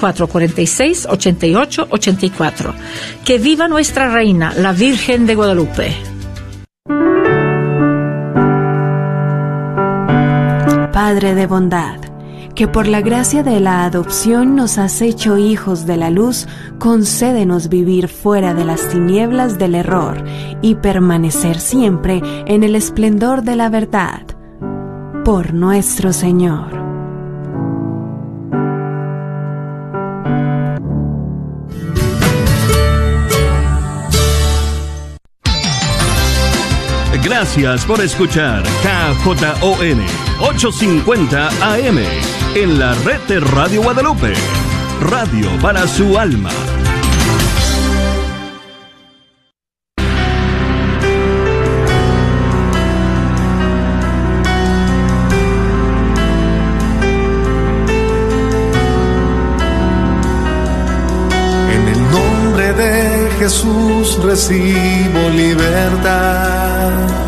972-446-8884. Que viva nuestra reina, la Virgen de Guadalupe. Padre de bondad que por la gracia de la adopción nos has hecho hijos de la luz, concédenos vivir fuera de las tinieblas del error y permanecer siempre en el esplendor de la verdad. Por nuestro Señor. Gracias por escuchar KJON 850 AM en la red de Radio Guadalupe. Radio para su alma. En el nombre de Jesús recibo libertad.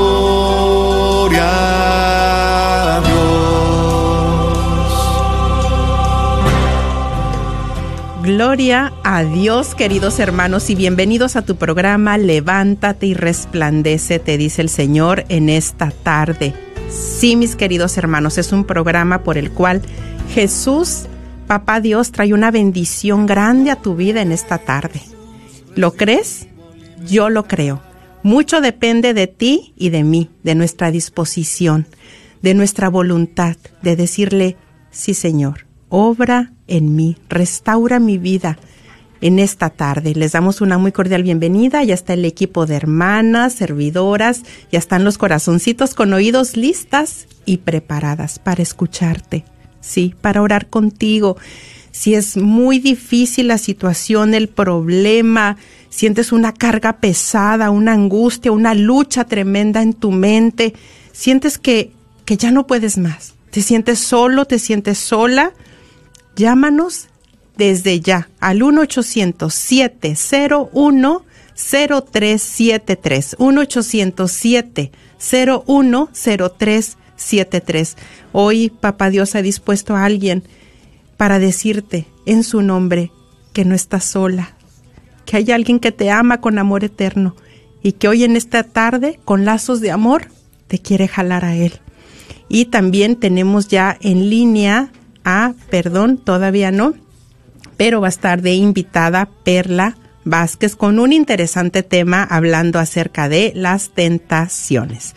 Gloria a Dios, queridos hermanos, y bienvenidos a tu programa Levántate y resplandece, te dice el Señor en esta tarde. Sí, mis queridos hermanos, es un programa por el cual Jesús, Papá Dios, trae una bendición grande a tu vida en esta tarde. ¿Lo crees? Yo lo creo. Mucho depende de ti y de mí, de nuestra disposición, de nuestra voluntad, de decirle, sí Señor, obra en mí, restaura mi vida en esta tarde. Les damos una muy cordial bienvenida. Ya está el equipo de hermanas, servidoras, ya están los corazoncitos con oídos listas y preparadas para escucharte, sí, para orar contigo. Si es muy difícil la situación, el problema, sientes una carga pesada, una angustia, una lucha tremenda en tu mente, sientes que, que ya no puedes más, te sientes solo, te sientes sola, llámanos desde ya al 1-800-701-0373. 1-800-701-0373. Hoy Papá Dios ha dispuesto a alguien para decirte en su nombre que no estás sola, que hay alguien que te ama con amor eterno y que hoy en esta tarde, con lazos de amor, te quiere jalar a él. Y también tenemos ya en línea a, perdón, todavía no, pero va a estar de invitada Perla Vázquez con un interesante tema hablando acerca de las tentaciones.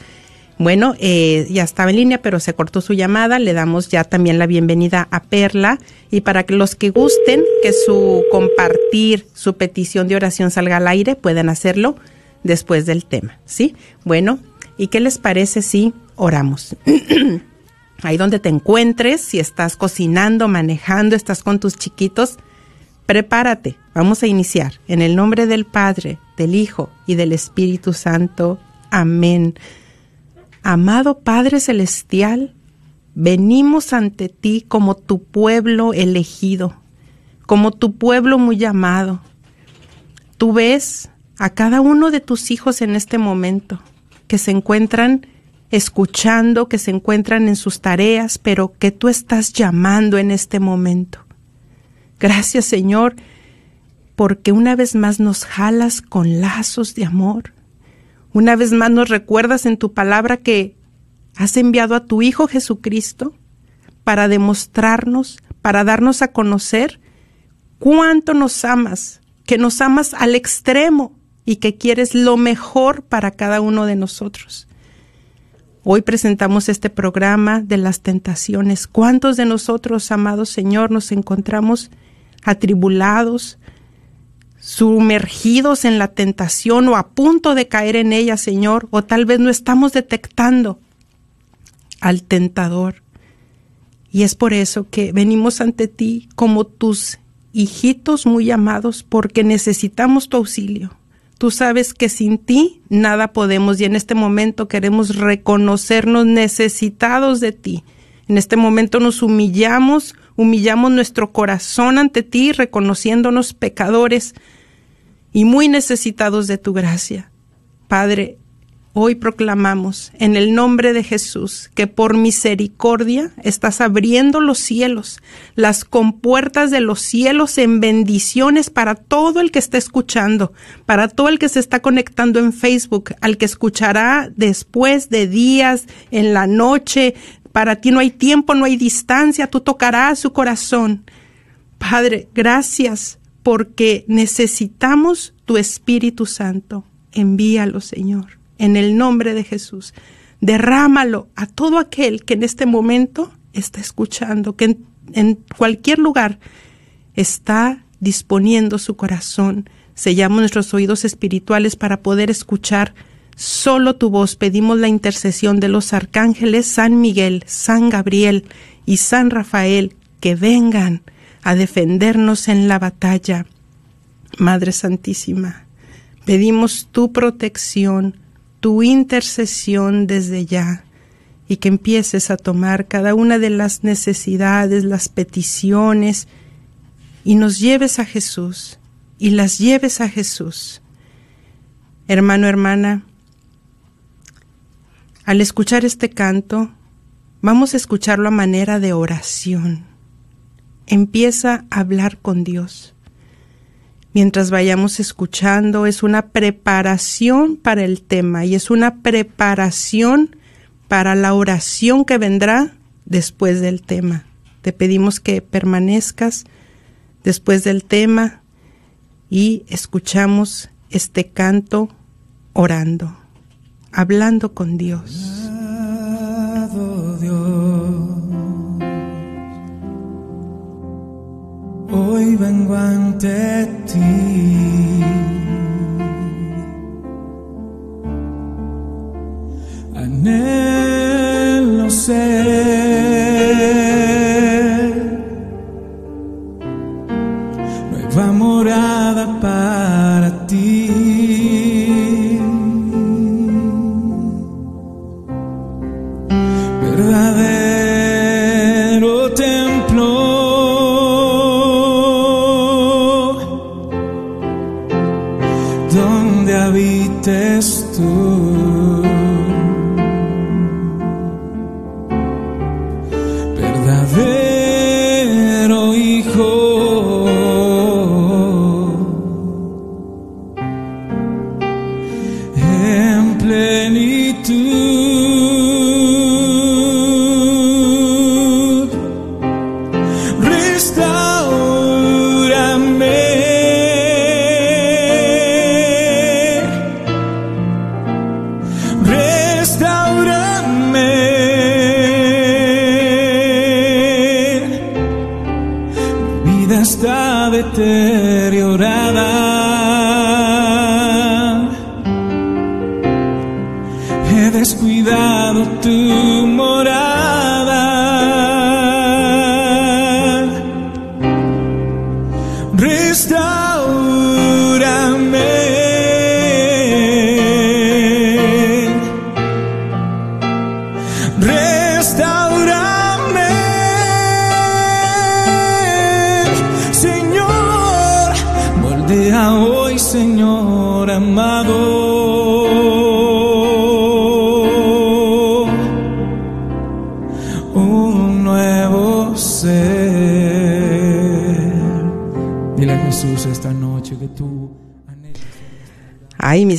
Bueno, eh, ya estaba en línea, pero se cortó su llamada. Le damos ya también la bienvenida a Perla. Y para los que gusten que su compartir, su petición de oración salga al aire, pueden hacerlo después del tema. ¿Sí? Bueno, ¿y qué les parece si oramos? Ahí donde te encuentres, si estás cocinando, manejando, estás con tus chiquitos, prepárate. Vamos a iniciar. En el nombre del Padre, del Hijo y del Espíritu Santo. Amén. Amado Padre Celestial, venimos ante ti como tu pueblo elegido, como tu pueblo muy amado. Tú ves a cada uno de tus hijos en este momento que se encuentran escuchando, que se encuentran en sus tareas, pero que tú estás llamando en este momento. Gracias Señor, porque una vez más nos jalas con lazos de amor. Una vez más nos recuerdas en tu palabra que has enviado a tu Hijo Jesucristo para demostrarnos, para darnos a conocer cuánto nos amas, que nos amas al extremo y que quieres lo mejor para cada uno de nosotros. Hoy presentamos este programa de las tentaciones. ¿Cuántos de nosotros, amados Señor, nos encontramos atribulados, sumergidos en la tentación o a punto de caer en ella, Señor? O tal vez no estamos detectando al tentador. Y es por eso que venimos ante ti como tus hijitos muy amados, porque necesitamos tu auxilio. Tú sabes que sin ti nada podemos y en este momento queremos reconocernos necesitados de ti. En este momento nos humillamos, humillamos nuestro corazón ante ti, reconociéndonos pecadores y muy necesitados de tu gracia. Padre, Hoy proclamamos en el nombre de Jesús que por misericordia estás abriendo los cielos, las compuertas de los cielos en bendiciones para todo el que está escuchando, para todo el que se está conectando en Facebook, al que escuchará después de días, en la noche. Para ti no hay tiempo, no hay distancia, tú tocarás su corazón. Padre, gracias porque necesitamos tu Espíritu Santo. Envíalo, Señor en el nombre de Jesús. Derrámalo a todo aquel que en este momento está escuchando, que en, cualquier lugar está disponiendo su corazón. Sellamos nuestros oídos espirituales para poder escuchar solo tu voz. Pedimos la intercesión de los arcángeles San Miguel, San Gabriel y San Rafael que vengan a defendernos en la batalla. Madre Santísima, pedimos tu protección, tu intercesión desde ya y que empieces a tomar cada una de las necesidades, las peticiones y nos lleves a Jesús y las lleves a Jesús. Hermano, hermana, al escuchar este canto, vamos a escucharlo a manera de oración. Empieza a hablar con Dios mientras vayamos escuchando. Es una preparación para el tema y es una preparación para la oración que vendrá después del tema. Te pedimos que permanezcas después del tema y escuchamos este canto orando, hablando con Dios. Hoy vengo ante ti. Anhelo ser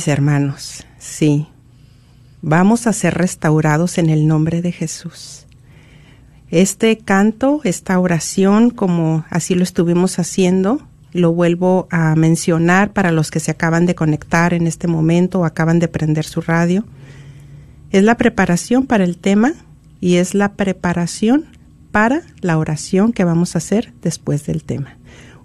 hermanos, sí. Vamos a ser restaurados en el nombre de Jesús. Este canto, esta oración, como así lo estuvimos haciendo, lo vuelvo a mencionar para los que se acaban de conectar en este momento o acaban de prender su radio. Es la preparación para el tema y es la preparación para la oración que vamos a hacer después del tema.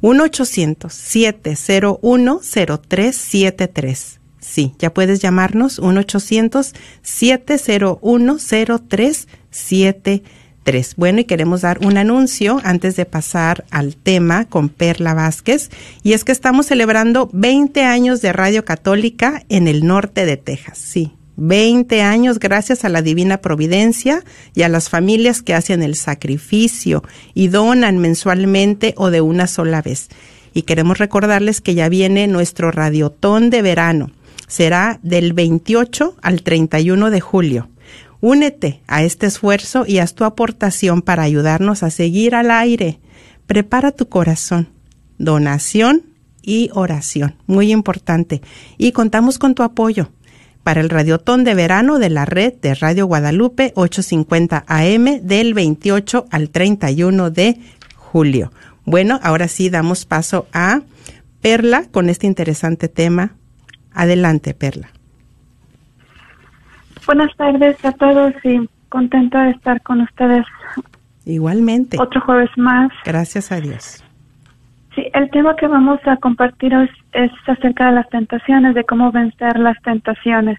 1-800-701-0373. Sí, ya puedes llamarnos 1-800-701-0373. Bueno, y queremos dar un anuncio antes de pasar al tema con Perla Vázquez, y es que estamos celebrando 20 años de Radio Católica en el norte de Texas. Sí, 20 años gracias a la divina providencia y a las familias que hacen el sacrificio y donan mensualmente o de una sola vez. Y queremos recordarles que ya viene nuestro radiotón de verano. Será del 28 al 31 de julio. Únete a este esfuerzo y haz tu aportación para ayudarnos a seguir al aire. Prepara tu corazón. Donación y oración. Muy importante. Y contamos con tu apoyo para el Radiotón de Verano de la red de Radio Guadalupe 850 AM del 28 al 31 de julio. Bueno, ahora sí damos paso a Perla con este interesante tema. Adelante, Perla. Buenas tardes a todos y contenta de estar con ustedes. Igualmente. Otro jueves más. Gracias a Dios. Sí, el tema que vamos a compartir hoy es, acerca de las tentaciones, de cómo vencer las tentaciones.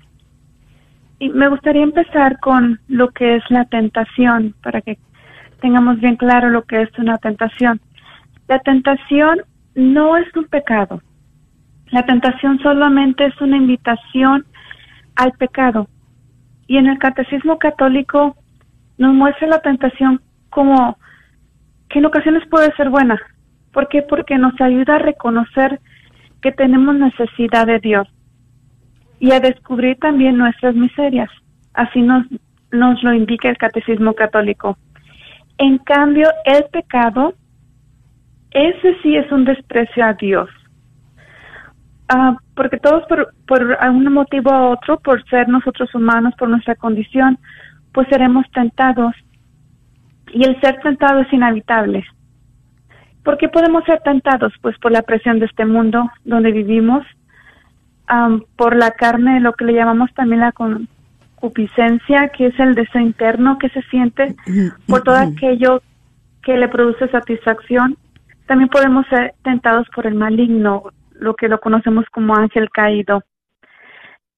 Y me gustaría empezar con lo que es la tentación, para que tengamos bien claro lo que es una tentación. La tentación no es un pecado. La tentación solamente es una invitación al pecado. Y en el catecismo católico nos muestra la tentación como que en ocasiones puede ser buena, ¿Por qué? Porque nos ayuda a reconocer que tenemos necesidad de Dios y a descubrir también nuestras miserias. Así nos, nos lo indica el Catecismo Católico. En cambio, el pecado, ese sí es un desprecio a Dios. Ah, porque todos por, por algún motivo u otro, por ser nosotros humanos, por nuestra condición, pues seremos tentados. Y el ser tentado es inhabitable. ¿Por qué podemos ser tentados? Pues por la presión de este mundo donde vivimos, por la carne, lo que le llamamos también la concupiscencia, que es el deseo interno que se siente, por todo aquello que le produce satisfacción. También podemos ser tentados por el maligno, lo que lo conocemos como ángel caído.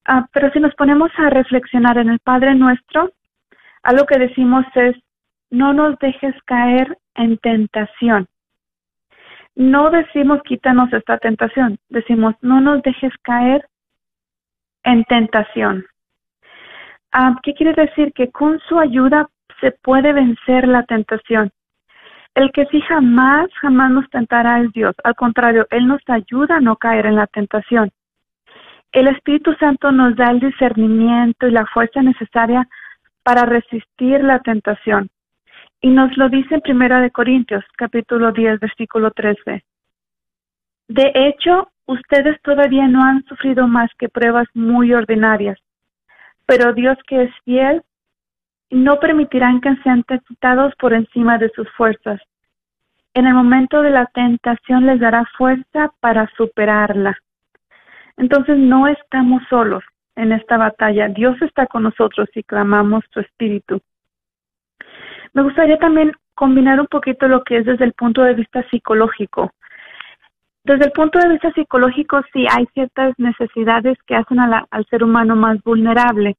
Ah, pero si nos ponemos a reflexionar en el Padre nuestro, algo que decimos es, no nos dejes caer en tentación no decimos quítanos esta tentación, decimos no nos dejes caer en tentación. Ah, ¿Qué quiere decir? Que con su ayuda se puede vencer la tentación. El que sí jamás, jamás nos tentará es Dios. Al contrario, Él nos ayuda a no caer en la tentación. El Espíritu Santo nos da el discernimiento y la fuerza necesaria para resistir la tentación. Y nos lo dice en Primera de Corintios, capítulo 10, versículo 13. De hecho, ustedes todavía no han sufrido más que pruebas muy ordinarias, pero Dios que es fiel no permitirán que sean tentados por encima de sus fuerzas. En el momento de la tentación les dará fuerza para superarla. Entonces no estamos solos en esta batalla. Dios está con nosotros y clamamos su espíritu. Me gustaría también combinar un poquito lo que es desde el punto de vista psicológico. Desde el punto de vista psicológico, sí hay ciertas necesidades que hacen al ser humano más vulnerable.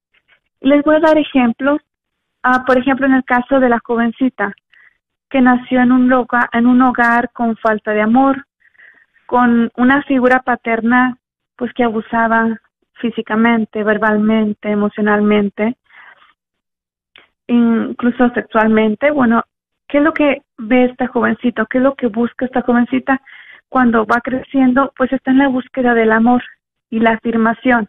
Les voy a dar ejemplos. Ah, por ejemplo, en el caso de la jovencita que nació en un, loca, en un hogar con falta de amor, con una figura paterna pues que abusaba físicamente, verbalmente, emocionalmente, incluso sexualmente, bueno, ¿qué es lo que ve esta jovencita? ¿Qué es lo que busca esta jovencita cuando va creciendo? Pues está en la búsqueda del amor y la afirmación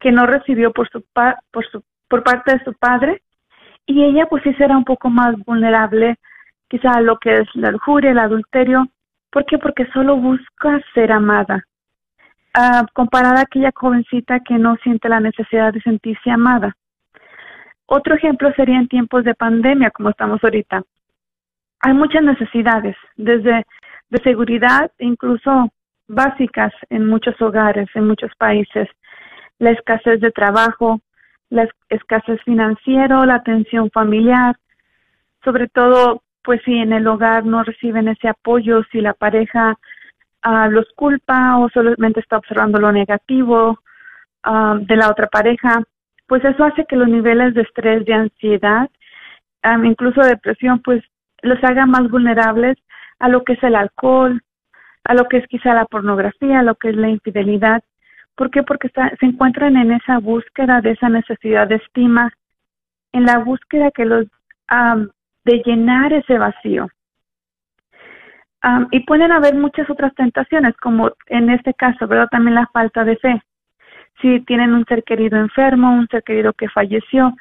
que no recibió por su, por su por parte de su padre y ella pues sí será un poco más vulnerable quizá a lo que es la lujuria, el adulterio. ¿Por qué? Porque solo busca ser amada. ah, comparada a aquella jovencita que no siente la necesidad de sentirse amada. Otro ejemplo sería en tiempos de pandemia, como estamos ahorita. Hay muchas necesidades, desde de seguridad, incluso básicas en muchos hogares, en muchos países. La escasez de trabajo, la escasez financiera, la atención familiar, sobre todo, pues si en el hogar no reciben ese apoyo, si la pareja ah, los culpa o solamente está observando lo negativo ah, de la otra pareja, pues eso hace que los niveles de estrés, de ansiedad, ah, incluso depresión, pues los haga más vulnerables a lo que es el alcohol, a lo que es quizá la pornografía, a lo que es la infidelidad. ¿Por qué? Porque se encuentran en esa búsqueda de esa necesidad de estima, en la búsqueda que los de llenar ese vacío. y pueden haber muchas otras tentaciones, como en este caso, ¿verdad? También la falta de fe. Si tienen un ser querido enfermo, un ser querido que falleció,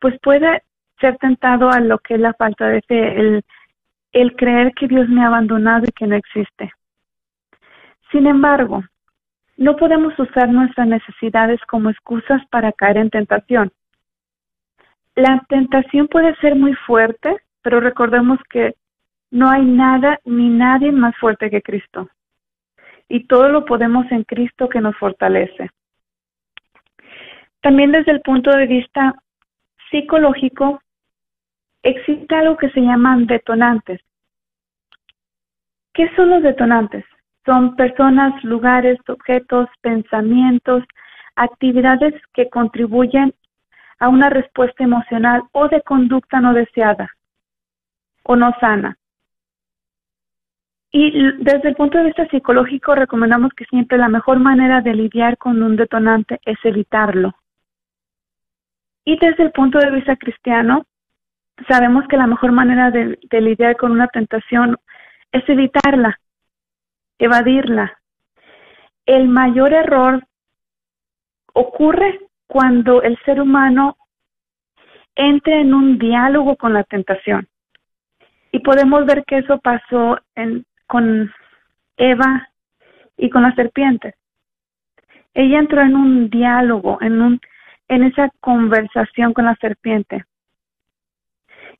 pues puede ser tentado a lo que es la falta de fe, el, el creer que Dios me ha abandonado y que no existe. Sin embargo, no podemos usar nuestras necesidades como excusas para caer en tentación. La tentación puede ser muy fuerte, pero recordemos que no hay nada ni nadie más fuerte que Cristo. Y todo lo podemos en Cristo que nos fortalece. También desde el punto de vista psicológico, existe algo que se llaman detonantes. ¿Qué son los detonantes? Son personas, lugares, objetos, pensamientos, actividades que contribuyen a una respuesta emocional o de conducta no deseada o no sana. Y desde el punto de vista psicológico recomendamos que siempre la mejor manera de lidiar con un detonante es evitarlo. Y desde el punto de vista cristiano, sabemos que la mejor manera de, lidiar con una tentación es evitarla, evadirla. El mayor error ocurre cuando el ser humano entra en un diálogo con la tentación. Y podemos ver que eso pasó en, con Eva y con la serpiente. Ella entró en un diálogo, en, un, en esa conversación con la serpiente.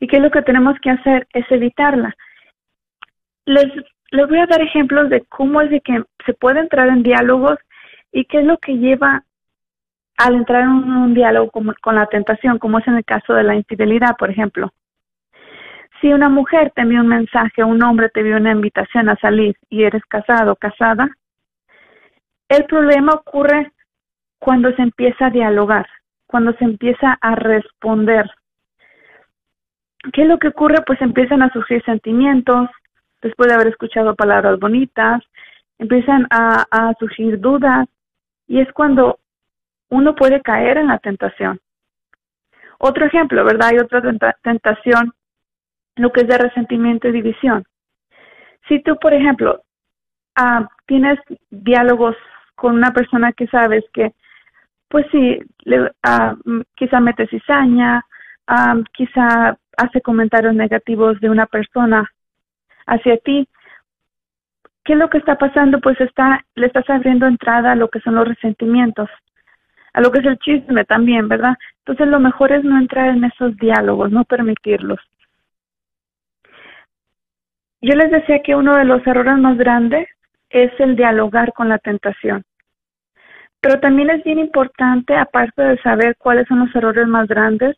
¿Y qué es lo que tenemos que hacer? Es evitarla. Les les voy a dar ejemplos de cómo es de que se puede entrar en diálogos y qué es lo que lleva al entrar en un, diálogo con, con, la tentación, como es en el caso de la infidelidad, por ejemplo. Si una mujer te envía un mensaje, un hombre te envía una invitación a salir y eres casado o casada, el problema ocurre cuando se empieza a dialogar, cuando se empieza a responder. ¿Qué es lo que ocurre? Pues empiezan a surgir sentimientos, después de haber escuchado palabras bonitas, empiezan a, surgir dudas y es cuando uno puede caer en la tentación. Otro ejemplo, ¿verdad? Hay otra tentación, lo que es de resentimiento y división. Si tú, por ejemplo, ah, tienes diálogos con una persona que sabes que, pues sí, le, ah, quizá mete cizaña, ah, quizá hace comentarios negativos de una persona hacia ti. ¿Qué es lo que está pasando? Pues está, le estás abriendo entrada a lo que son los resentimientos, a lo que es el chisme también, ¿verdad? Entonces lo mejor es no entrar en esos diálogos, no permitirlos. Yo les decía que uno de los errores más grandes es el dialogar con la tentación. Pero también es bien importante, aparte de saber cuáles son los errores más grandes,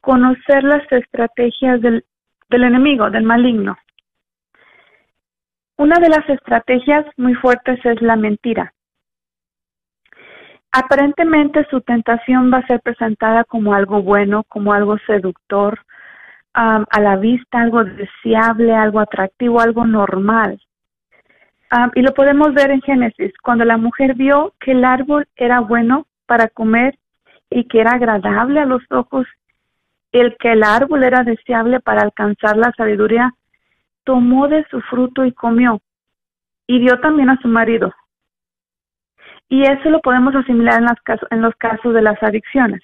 conocer las estrategias del, del enemigo, del maligno. Una de las estrategias muy fuertes es la mentira. Aparentemente su tentación va a ser presentada como algo bueno, como algo seductor, a la vista, algo deseable, algo atractivo, algo normal. y lo podemos ver en Génesis, cuando la mujer vio que el árbol era bueno para comer y que era agradable a los ojos, el que el árbol era deseable para alcanzar la sabiduría, tomó de su fruto y comió, y dio también a su marido. Y eso lo podemos asimilar en, las en los casos de las adicciones.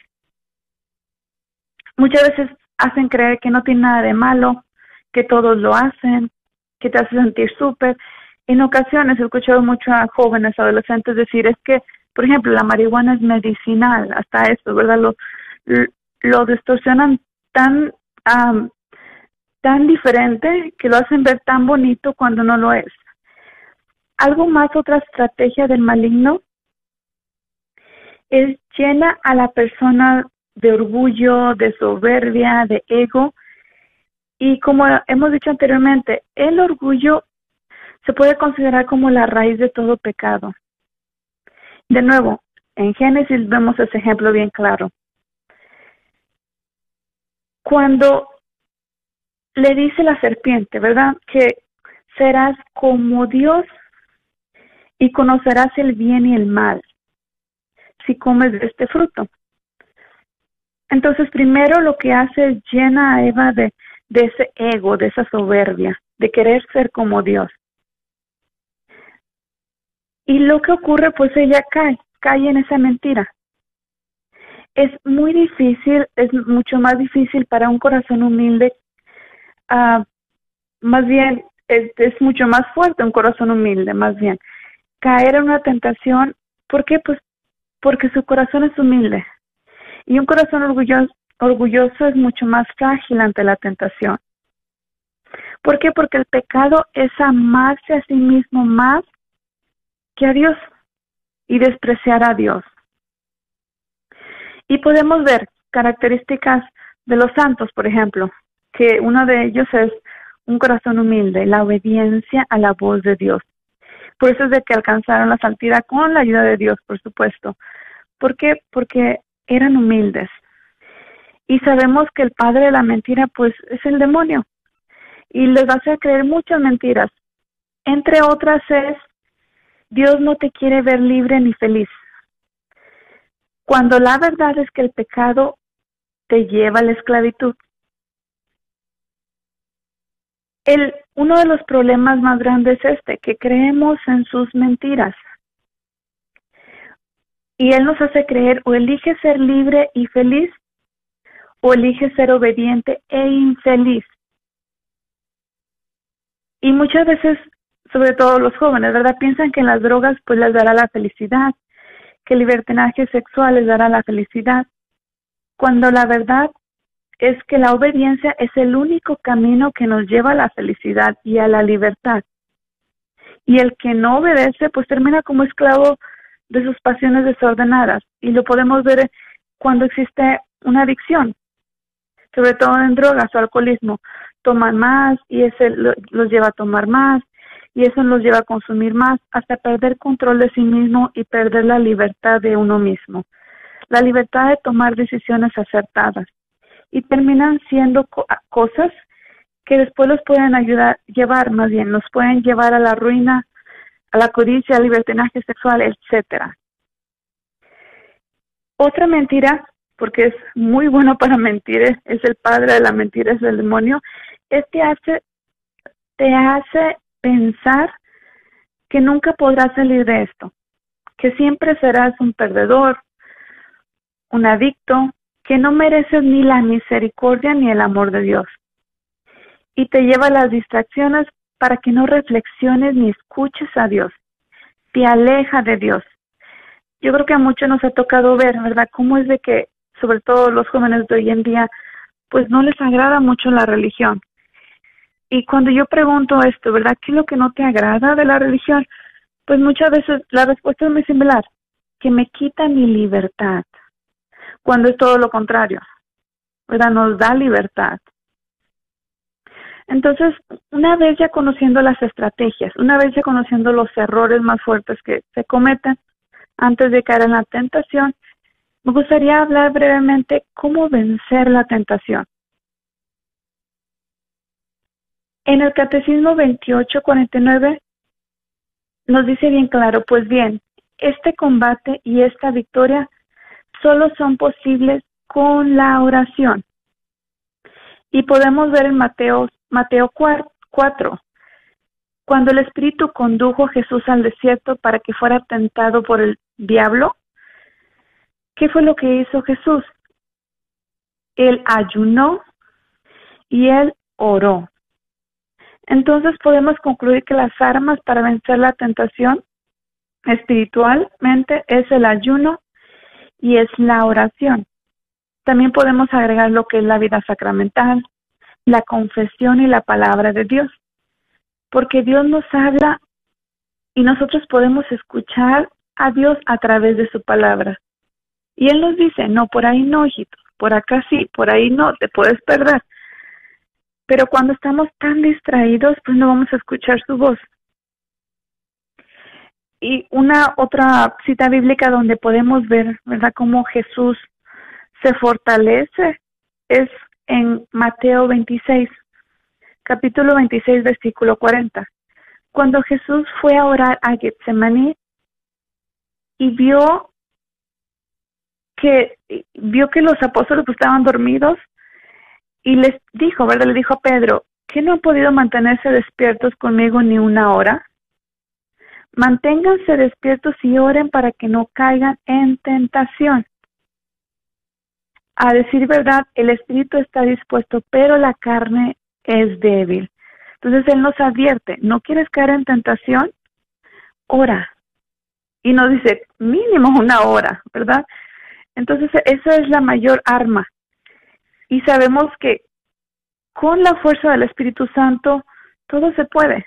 Muchas veces hacen creer que no tiene nada de malo, que todos lo hacen, que te hace sentir súper, En ocasiones he escuchado mucho a jóvenes, adolescentes decir, es que, por ejemplo, la marihuana es medicinal, hasta esto, ¿verdad? Lo, lo distorsionan tan, tan diferente que lo hacen ver tan bonito cuando no lo es. Algo más, otra estrategia del maligno es llena a la persona de orgullo, de soberbia, de ego. Y como hemos dicho anteriormente, el orgullo se puede considerar como la raíz de todo pecado. De nuevo, en Génesis vemos ese ejemplo bien claro. Cuando le dice la serpiente, ¿verdad? Que serás como Dios y conocerás el bien y el mal si comes de este fruto. Entonces, primero lo que hace es llena a Eva de, de ese ego, de esa soberbia, de querer ser como Dios. Y lo que ocurre, pues ella cae, cae en esa mentira. Es muy difícil, es mucho más difícil para un corazón humilde, uh, más bien, es, es mucho más fuerte un corazón humilde, más bien, caer en una tentación. ¿Por qué? Pues porque su corazón es humilde. Y un corazón orgulloso, orgulloso es mucho más frágil ante la tentación. ¿Por qué? Porque el pecado es amarse a sí mismo más que a Dios y despreciar a Dios. Y podemos ver características de los santos, por ejemplo, que uno de ellos es un corazón humilde, la obediencia a la voz de Dios. Por eso es de que alcanzaron la santidad con la ayuda de Dios, por supuesto. ¿Por qué? Porque eran humildes. Y sabemos que el padre de la mentira, pues, es el demonio. Y les hacer creer muchas mentiras. Entre otras es, Dios no te quiere ver libre ni feliz. Cuando la verdad es que el pecado te lleva a la esclavitud. Uno de los problemas más grandes es este, que creemos en sus mentiras. Y Él nos hace creer o elige ser libre y feliz o elige ser obediente e infeliz. Y muchas veces, sobre todo los jóvenes, ¿verdad? Piensan que las drogas pues les dará la felicidad, que el libertinaje sexual les dará la felicidad, cuando la verdad es que la obediencia es el único camino que nos lleva a la felicidad y a la libertad. Y el que no obedece, pues termina como esclavo de sus pasiones desordenadas. Y lo podemos ver cuando existe una adicción, sobre todo en drogas o alcoholismo. Toman más y ese los lleva a tomar más y eso los lleva a consumir más hasta perder control de sí mismo y perder la libertad de uno mismo. La libertad de tomar decisiones acertadas y terminan siendo cosas que después los pueden ayudar, llevar más bien, nos pueden llevar a la ruina, a la codicia, al libertinaje sexual, etcétera. Otra mentira, porque es muy bueno para mentir, es el padre de la mentira, es el demonio, es que hace, te hace pensar que nunca podrás salir de esto, que siempre serás un perdedor, un adicto, que no mereces ni la misericordia ni el amor de Dios. Y te lleva a las distracciones para que no reflexiones ni escuches a Dios. Te aleja de Dios. Yo creo que a muchos nos ha tocado ver, ¿verdad? Cómo es de que, sobre todo los jóvenes de hoy en día, pues no les agrada mucho la religión. Y cuando yo pregunto esto, ¿verdad? ¿Qué es lo que no te agrada de la religión? Pues muchas veces la respuesta es muy similar, que me quita mi libertad cuando es todo lo contrario, ¿verdad? Nos da libertad. Entonces, una vez ya conociendo las estrategias, una vez ya conociendo los errores más fuertes que se cometen antes de caer en la tentación, me gustaría hablar brevemente cómo vencer la tentación. En el Catecismo 2849 nos dice bien claro, pues bien, este combate y esta victoria solo son posibles con la oración. Y podemos ver en Mateo, Mateo 4, cuando el Espíritu condujo a Jesús al desierto para que fuera tentado por el diablo, ¿qué fue lo que hizo Jesús? Él ayunó y él oró. Entonces podemos concluir que las armas para vencer la tentación espiritualmente es el ayuno y es la oración. También podemos agregar lo que es la vida sacramental, la confesión y la palabra de Dios, porque Dios nos habla y nosotros podemos escuchar a Dios a través de su palabra. Y Él nos dice, no, por ahí no, hijito, por acá sí, por ahí no, te puedes perder. Pero cuando estamos tan distraídos, pues no vamos a escuchar su voz. Y una otra cita bíblica donde podemos ver, ¿verdad?, cómo Jesús se fortalece es en Mateo 26, capítulo 26, versículo 40. Cuando Jesús fue a orar a Getsemaní y vio que vio que los apóstoles estaban dormidos y les dijo, ¿verdad? Le dijo a Pedro, ¿que no han podido mantenerse despiertos conmigo ni una hora? Manténganse despiertos y oren para que no caigan en tentación. A decir verdad, el espíritu está dispuesto, pero la carne es débil. Entonces Él nos advierte, ¿no quieres caer en tentación? Ora. Y nos dice, mínimo una hora, ¿verdad? Entonces esa es la mayor arma. Y sabemos que con la fuerza del Espíritu Santo todo se puede.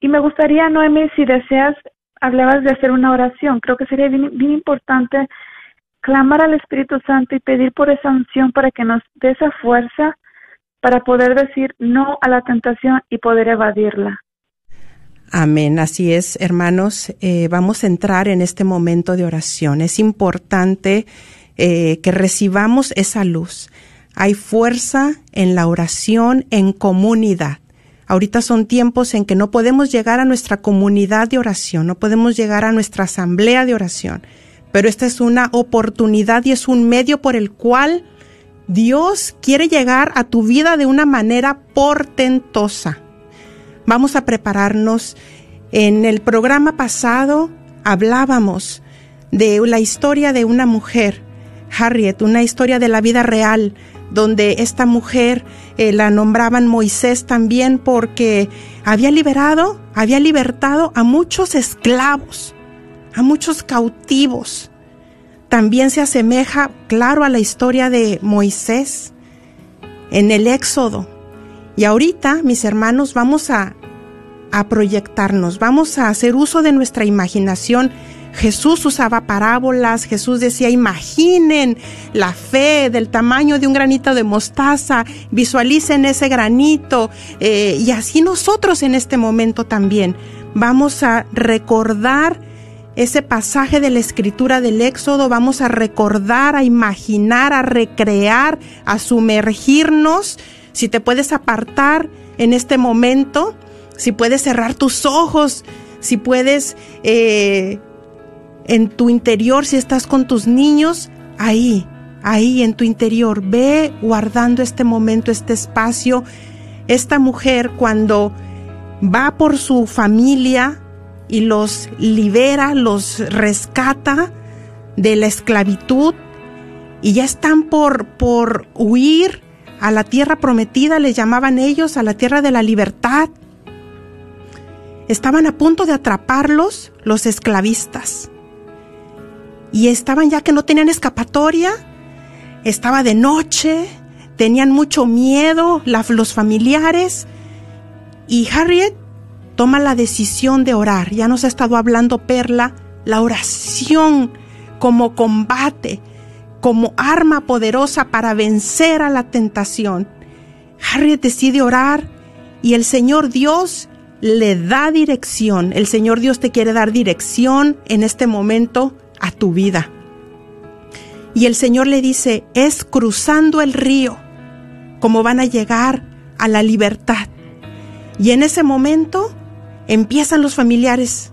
Y me gustaría, Noemi, si deseas, hablabas de hacer una oración. Creo que sería bien, importante clamar al Espíritu Santo y pedir por esa unción para que nos dé esa fuerza para poder decir no a la tentación y poder evadirla. Amén, así es, hermanos. Eh, vamos a entrar en este momento de oración. Es importante eh, que recibamos esa luz. Hay fuerza en la oración en comunidad. Ahorita son tiempos en que no podemos llegar a nuestra comunidad de oración, no podemos llegar a nuestra asamblea de oración, pero esta es una oportunidad y es un medio por el cual Dios quiere llegar a tu vida de una manera portentosa. Vamos a prepararnos. En el programa pasado hablábamos de la historia de una mujer, Harriet, una historia de la vida real, donde esta mujer eh, la nombraban Moisés también porque había liberado, había libertado a muchos esclavos, a muchos cautivos también se asemeja, claro, a la historia de Moisés en el Éxodo. Y ahorita, mis hermanos, vamos a, a proyectarnos, vamos a hacer uso de nuestra imaginación. Jesús usaba parábolas, Jesús decía, imaginen la fe del tamaño de un granito de mostaza, visualicen ese granito eh, y así nosotros en este momento también vamos a recordar ese pasaje de la escritura del Éxodo, vamos a recordar, a imaginar, a recrear, a sumergirnos. Si te puedes apartar en este momento, si puedes cerrar tus ojos, si puedes eh, en tu interior, si estás con tus niños, ahí, ahí en tu interior, ve guardando este momento, este espacio. Esta mujer cuando va por su familia, y los libera, los rescata de la esclavitud y ya están por, por huir a la tierra prometida, les llamaban ellos, a la tierra de la libertad. Estaban a punto de atraparlos los esclavistas. Y estaban ya que no tenían escapatoria, estaba de noche, tenían mucho miedo los familiares. Y Harriet toma la decisión de orar. Ya nos ha estado hablando Perla, la oración como combate, como arma poderosa para vencer a la tentación. Harriet decide orar y el Señor Dios le da dirección. El Señor Dios te quiere dar dirección en este momento a tu vida. Y el Señor le dice, es cruzando el río como van a llegar a la libertad. Y en ese momento empiezan los familiares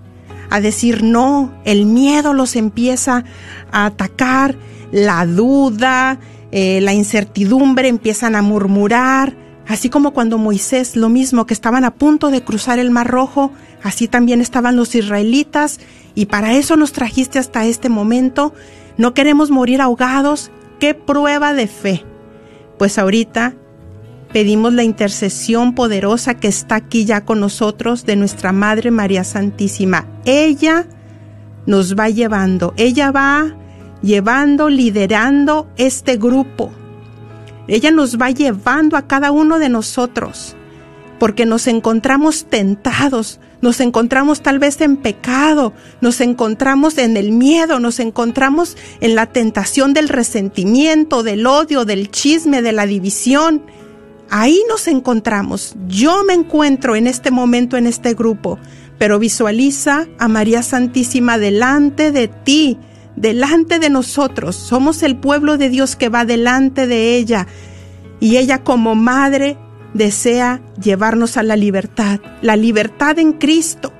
a decir no, el miedo los empieza a atacar, la duda, eh, la incertidumbre empiezan a murmurar, así como cuando Moisés, lo mismo que estaban a punto de cruzar el Mar Rojo, así también estaban los israelitas, y para eso nos trajiste hasta este momento, no queremos morir ahogados, qué prueba de fe. Pues ahorita pedimos la intercesión poderosa que está aquí ya con nosotros de nuestra Madre María Santísima. Ella nos va llevando, ella va llevando, liderando este grupo. Ella nos va llevando a cada uno de nosotros, porque nos encontramos tentados, nos encontramos tal vez en pecado, nos encontramos en el miedo, nos encontramos en la tentación del resentimiento, del odio, del chisme, de la división. Ahí nos encontramos. Yo me encuentro en este momento en este grupo, pero visualiza a María Santísima delante de ti, delante de nosotros. Somos el pueblo de Dios que va delante de ella. Y ella como madre desea llevarnos a la libertad, la libertad en Cristo.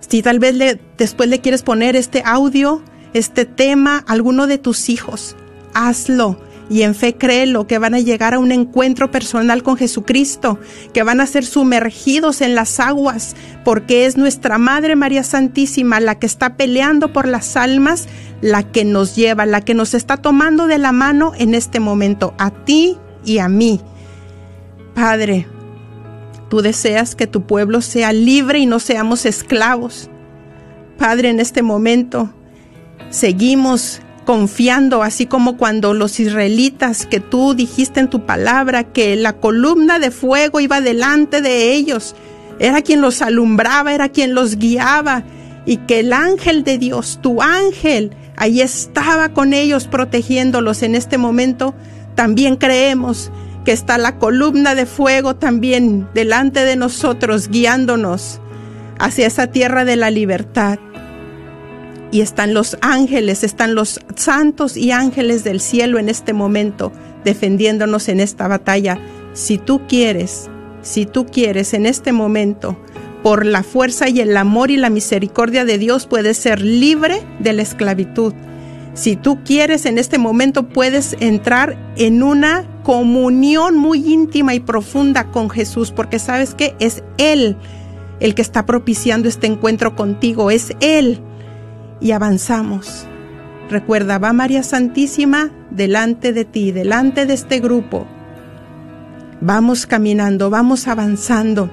Si tal vez después le quieres poner este audio, este tema a alguno de tus hijos, hazlo y en fe créelo que van a llegar a un encuentro personal con Jesucristo, que van a ser sumergidos en las aguas, porque es nuestra Madre María Santísima la que está peleando por las almas, la que nos lleva, la que nos está tomando de la mano en este momento, a ti y a mí. Padre, tú deseas que tu pueblo sea libre y no seamos esclavos. Padre, en este momento seguimos confiando, así como cuando los israelitas que tú dijiste en tu palabra que la columna de fuego iba delante de ellos, era quien los alumbraba, era quien los guiaba, y que el ángel de Dios, tu ángel, ahí estaba con ellos protegiéndolos en este momento, también creemos que está la columna de fuego también delante de nosotros, guiándonos hacia esa tierra de la libertad. Y están los ángeles, están los santos y ángeles del cielo en este momento, defendiéndonos en esta batalla. Si tú quieres, si tú quieres en este momento, por la fuerza y el amor y la misericordia de Dios, puedes ser libre de la esclavitud. Si tú quieres en este momento puedes entrar en una comunión muy íntima y profunda con Jesús, porque sabes que es Él el que está propiciando este encuentro contigo, es Él. Y avanzamos. Recuerda, va María Santísima delante de ti, delante de este grupo. Vamos caminando, vamos avanzando.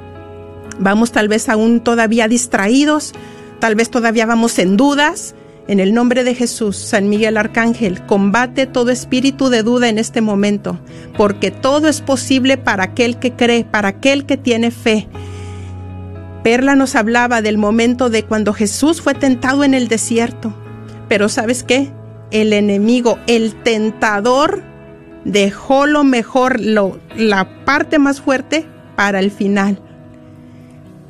Vamos tal vez aún todavía distraídos, tal vez todavía vamos en dudas, en el nombre de Jesús, San Miguel Arcángel, combate todo espíritu de duda en este momento, porque todo es posible para aquel que cree, para aquel que tiene fe. Perla nos hablaba del momento de cuando Jesús fue tentado en el desierto, pero ¿sabes qué? El enemigo, el tentador, dejó lo mejor, lo, la parte más fuerte para el final.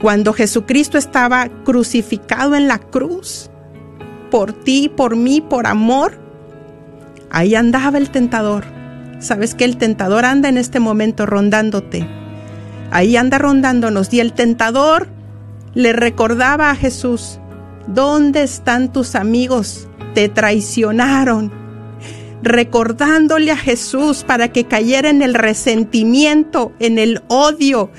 Cuando Jesucristo estaba crucificado en la cruz, por ti, por mí, por amor, ahí andaba el tentador. Sabes que el tentador anda en este momento rondándote. Ahí anda rondándonos. Y el tentador le recordaba a Jesús, ¿dónde están tus amigos? Te traicionaron. Recordándole a Jesús para que cayera en el resentimiento, en el odio.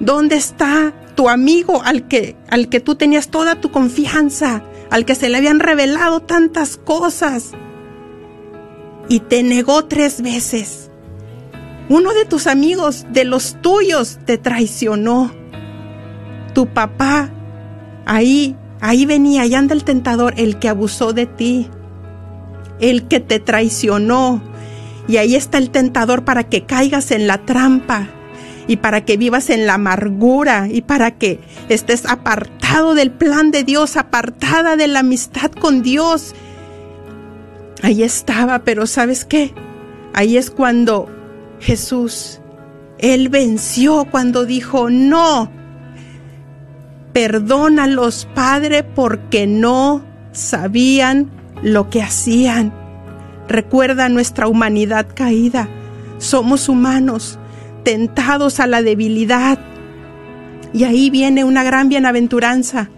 ¿Dónde está tu amigo al que, al que tú tenías toda tu confianza? Al que se le habían revelado tantas cosas y te negó tres veces. Uno de tus amigos, de los tuyos, te traicionó. Tu papá, ahí, ahí venía, ahí anda el tentador, el que abusó de ti, el que te traicionó. Y ahí está el tentador para que caigas en la trampa y para que vivas en la amargura y para que estés apartado del plan de Dios, apartada de la amistad con Dios. Ahí estaba, pero ¿sabes qué? Ahí es cuando Jesús, Él venció cuando dijo, no, perdónalos, Padre, porque no sabían lo que hacían. Recuerda nuestra humanidad caída. Somos humanos, tentados a la debilidad. Y ahí viene una gran bienaventuranza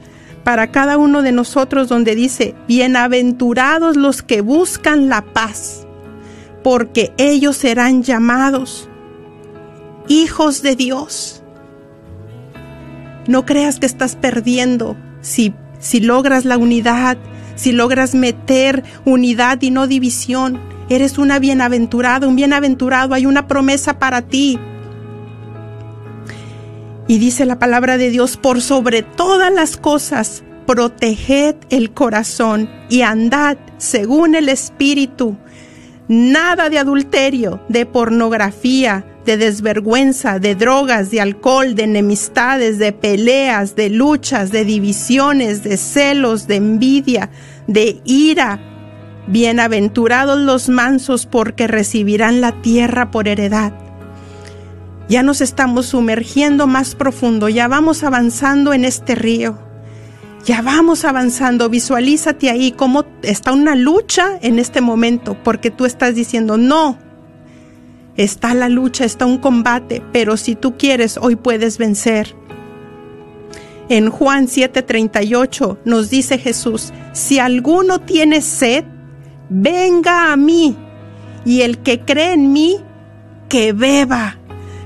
para cada uno de nosotros donde dice, bienaventurados los que buscan la paz, porque ellos serán llamados hijos de Dios. No creas que estás perdiendo si, si logras la unidad, si logras meter unidad y no división. Eres una bienaventurada, un bienaventurado, hay una promesa para ti Y dice la palabra de Dios, por sobre todas las cosas, proteged el corazón y andad según el Espíritu. Nada de adulterio, de pornografía, de desvergüenza, de drogas, de alcohol, de enemistades, de peleas, de luchas, de divisiones, de celos, de envidia, de ira. Bienaventurados los mansos porque recibirán la tierra por heredad. Ya nos estamos sumergiendo más profundo, ya vamos avanzando en este río. Ya vamos avanzando, visualízate ahí cómo está una lucha en este momento, porque tú estás diciendo, no, está la lucha, está un combate, pero si tú quieres, hoy puedes vencer. En Juan 7:38 nos dice Jesús, si alguno tiene sed, venga a mí, y el que cree en mí, que beba,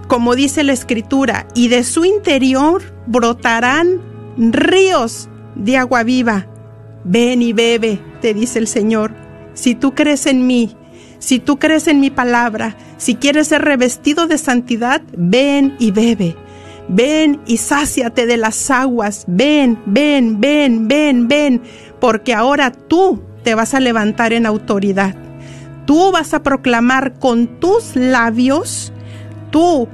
como dice la escritura, y de su interior brotarán ríos de agua viva. Ven y bebe, te dice el Señor. Si tú crees en mí, si tú crees en mi palabra, si quieres ser revestido de santidad, ven y bebe. Ven y sáciate de las aguas. Ven, ven, ven, ven, ven, porque ahora tú te vas a levantar en autoridad. Tú vas a proclamar con tus labios, tú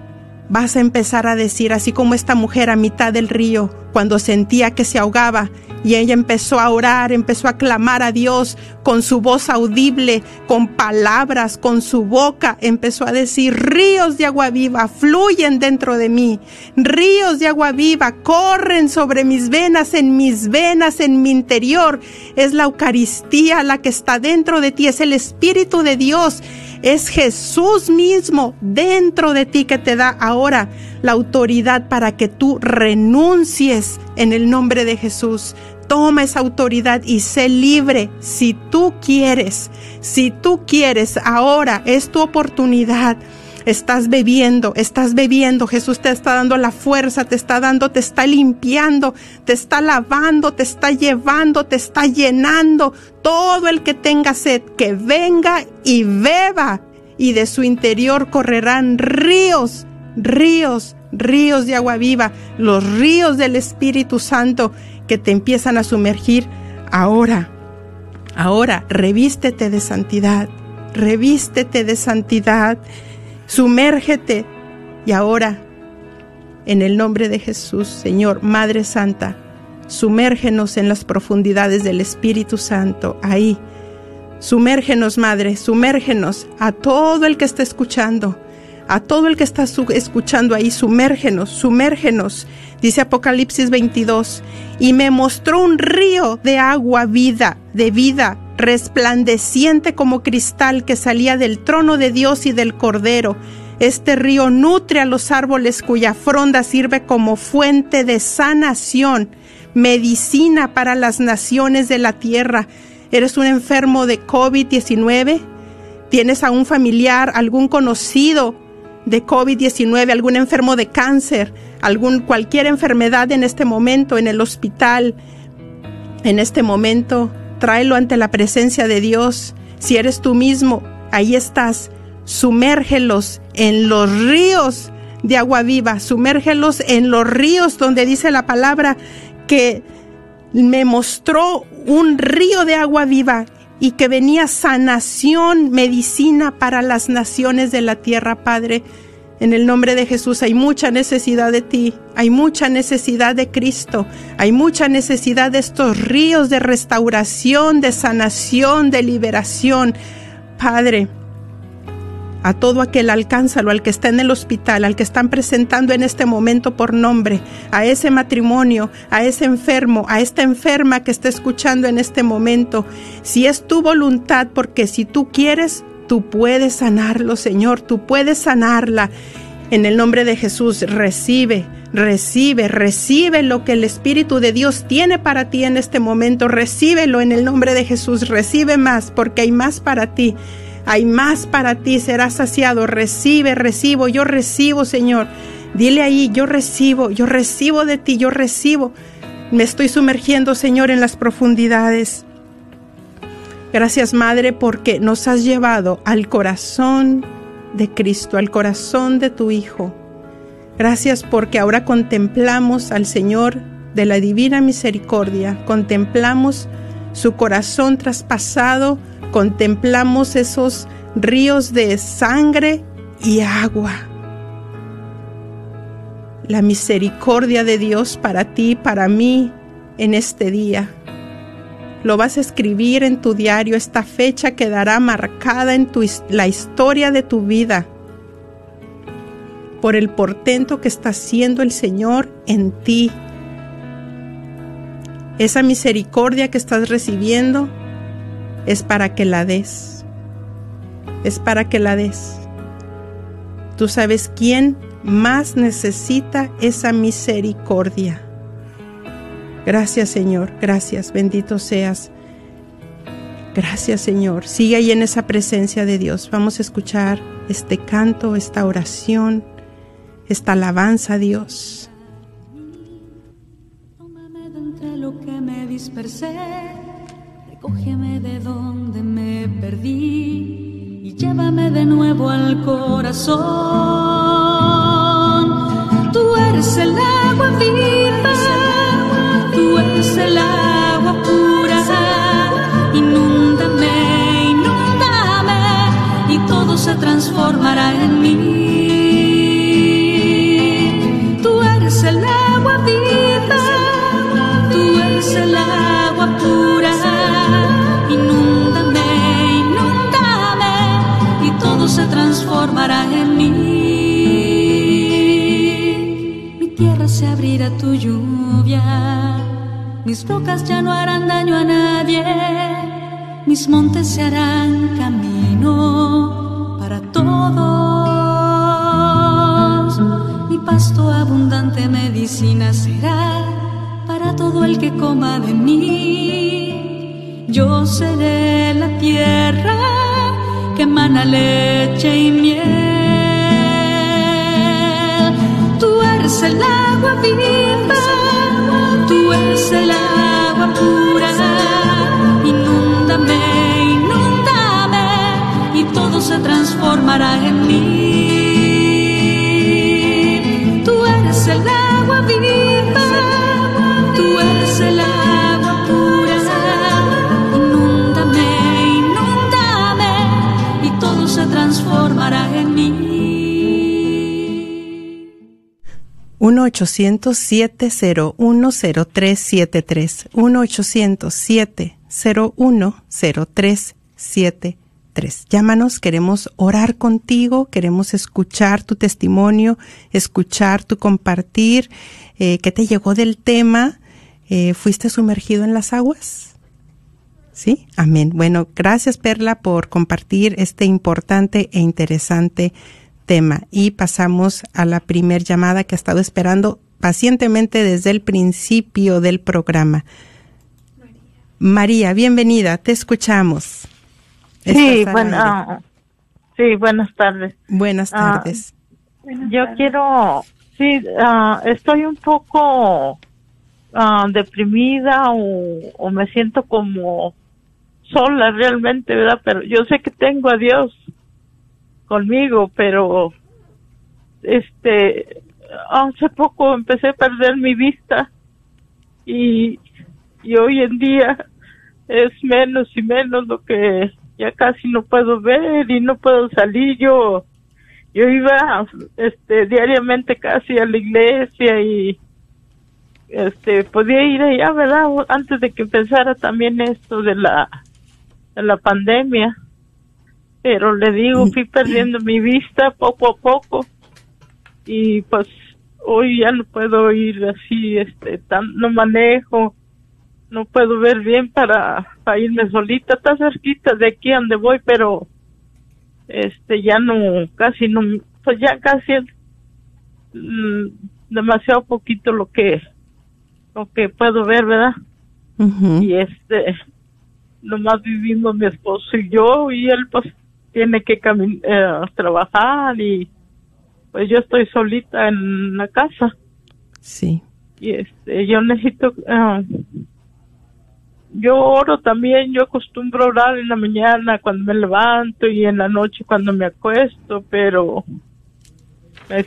vas a empezar a decir, así como esta mujer a mitad del río, cuando sentía que se ahogaba, y ella empezó a orar, empezó a clamar a Dios con su voz audible, con palabras, con su boca, empezó a decir, ríos de agua viva fluyen dentro de mí, ríos de agua viva corren sobre mis venas, en mis venas, en mi interior. Es la Eucaristía la que está dentro de ti, es el Espíritu de Dios es Jesús mismo dentro de ti que te da ahora la autoridad para que tú renuncies en el nombre de Jesús. Toma esa autoridad y sé libre si tú quieres. Si tú quieres, ahora es tu oportunidad. Estás bebiendo, estás bebiendo. Jesús te está dando la fuerza, te está dando, te está limpiando, te está lavando, te está llevando, te está llenando. Todo el que tenga sed, que venga y beba. Y de su interior correrán ríos, ríos, ríos de agua viva, los ríos del Espíritu Santo que te empiezan a sumergir ahora. Ahora, revístete de santidad, revístete de santidad sumérgete. Y ahora, en el nombre de Jesús, Señor, Madre Santa, sumérgenos en las profundidades del Espíritu Santo, ahí. Sumérgenos, Madre, sumérgenos a todo el que está escuchando, a todo el que está escuchando ahí, sumérgenos, sumérgenos. Dice Apocalipsis 22, y me mostró un río de agua vida, de vida, resplandeciente como cristal que salía del trono de Dios y del Cordero. Este río nutre a los árboles cuya fronda sirve como fuente de sanación, medicina para las naciones de la tierra. ¿Eres un enfermo de COVID-19? ¿Tienes a un familiar, algún conocido de COVID-19, algún enfermo de cáncer, algún cualquier enfermedad en este momento en el hospital? En este momento tráelo ante la presencia de Dios. Si eres tú mismo, ahí estás. Sumérgelos en los ríos de agua viva, sumérgelos en los ríos donde dice la palabra que me mostró un río de agua viva y que venía sanación, medicina para las naciones de la tierra, Padre. En el nombre de Jesús hay mucha necesidad de ti, hay mucha necesidad de Cristo, hay mucha necesidad de estos ríos de restauración, de sanación, de liberación. Padre, a todo aquel alcánzalo, al que está en el hospital, al que están presentando en este momento por nombre, a ese matrimonio, a ese enfermo, a esta enferma que está escuchando en este momento. Si es tu voluntad, porque si tú quieres, Tú puedes sanarlo, Señor, tú puedes sanarla. En el nombre de Jesús, recibe, recibe, recibe lo que el Espíritu de Dios tiene para ti en este momento. Recíbelo en el nombre de Jesús, recibe más, porque hay más para ti. Hay más para ti, serás saciado. Recibe, recibo, yo recibo, Señor. Dile ahí, yo recibo, yo recibo de ti, yo recibo. Me estoy sumergiendo, Señor, en las profundidades. Gracias Madre porque nos has llevado al corazón de Cristo, al corazón de tu Hijo. Gracias porque ahora contemplamos al Señor de la divina misericordia, contemplamos su corazón traspasado, contemplamos esos ríos de sangre y agua. La misericordia de Dios para ti, para mí, en este día. Lo vas a escribir en tu diario, esta fecha quedará marcada en la historia de tu vida por el portento que está haciendo el Señor en ti. Esa misericordia que estás recibiendo es para que la des. Es para que la des. Tú sabes quién más necesita esa misericordia. Gracias Señor, gracias, bendito seas. Gracias Señor. Sigue ahí en esa presencia de Dios. Vamos a escuchar este canto, esta oración esta alabanza a Dios. Tómame de entre lo que me dispersé, recógeme de donde me perdí y llévame de nuevo al corazón. Tú eres el agua viva, el agua pura. Inúndame, inúndame y todo se transformará en mí. Montes se harán 1-800-701-0373. 1-800-701-0373. Llámanos, queremos orar contigo, queremos escuchar tu testimonio, escuchar tu compartir, eh, qué te llegó del tema. Eh, ¿Fuiste sumergido en las aguas? Sí, amén. Bueno, gracias Perla por compartir este importante e interesante. Y pasamos a la primer llamada que ha estado esperando pacientemente desde el principio del programa. María, bienvenida, te escuchamos. Sí, bueno, sí, buenas tardes. Buenas Ah, tardes. yo quiero, sí, ah, estoy un poco ah, deprimida o, o me siento como sola realmente, ¿verdad? Pero yo sé que tengo a Dios conmigo, pero este, hace poco empecé a perder mi vista y, y hoy en día es menos y menos lo que ya casi no puedo ver y no puedo salir. Yo yo iba este diariamente casi a la iglesia y este podía ir allá verdad antes de que empezara también esto de la de la pandemia pero le digo fui perdiendo mi vista poco a poco. Y pues hoy ya no puedo ir así este tan no manejo. No puedo ver bien para, para irme solita, está cerquita de aquí donde voy, pero este ya no, casi no, pues ya casi es mm, demasiado poquito lo que, lo que puedo ver, ¿verdad? Y este, nomás vivimos mi esposo y yo, y él pues tiene que eh, trabajar y pues yo estoy solita en la casa Sí. y este yo necesito ah, yo oro también yo acostumbro orar en la mañana cuando me levanto y en la noche cuando me acuesto pero me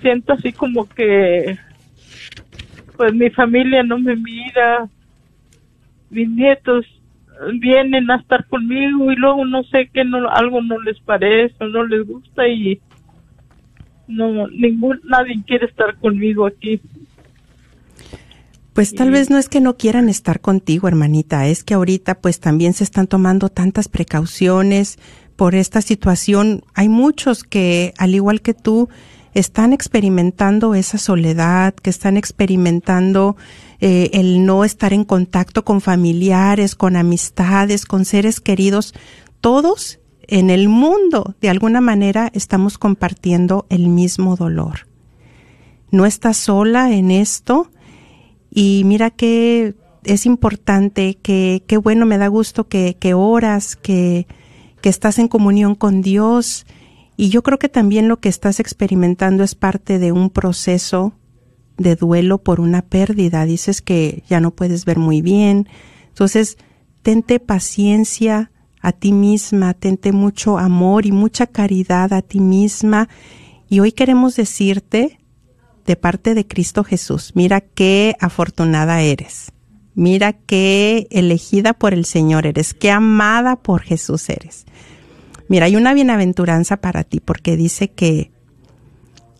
siento así como que pues mi familia no me mira, mis nietos vienen a estar conmigo y luego no sé que no algo no les parece, no les gusta y no ningún nadie quiere estar conmigo aquí. Pues tal vez no es que no quieran estar contigo, hermanita, es que ahorita pues también se están tomando tantas precauciones por esta situación. Hay muchos que, al igual que tú, están experimentando esa soledad, que están experimentando eh, el no estar en contacto con familiares, con amistades, con seres queridos. Todos en el mundo, de alguna manera, estamos compartiendo el mismo dolor. No estás sola en esto y mira que es importante, que qué bueno, me da gusto que, que oras, que, que estás en comunión con Dios. Y yo creo que también lo que estás experimentando es parte de un proceso de duelo por una pérdida. Dices que ya no puedes ver muy bien. Entonces, tente paciencia a ti misma, tente mucho amor y mucha caridad a ti misma. Y hoy queremos decirte de parte de Cristo Jesús, mira qué afortunada eres, mira qué elegida por el Señor eres, qué amada por Jesús eres. Mira, hay una bienaventuranza para ti porque dice que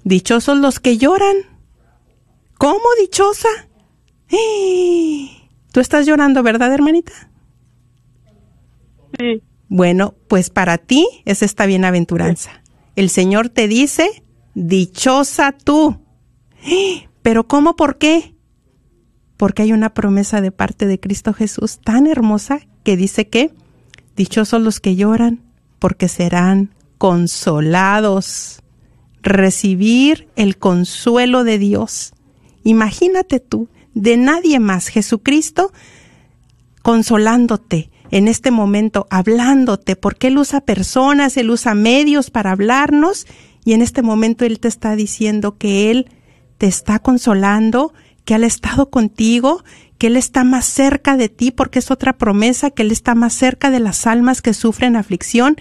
dichosos los que lloran. ¿Cómo dichosa? ¡Eh! Tú estás llorando, ¿verdad, hermanita? Sí. Bueno, pues para ti es esta bienaventuranza. El Señor te dice, dichosa tú. Pero ¿cómo? ¿Por qué? Porque hay una promesa de parte de Cristo Jesús tan hermosa que dice que dichosos los que lloran porque serán consolados. Recibir el consuelo de Dios. Imagínate tú, de nadie más, Jesucristo consolándote en este momento, hablándote, porque Él usa personas, Él usa medios para hablarnos y en este momento Él te está diciendo que Él te está consolando, que Él ha estado contigo, que Él está más cerca de ti, porque es otra promesa, que Él está más cerca de las almas que sufren aflicción,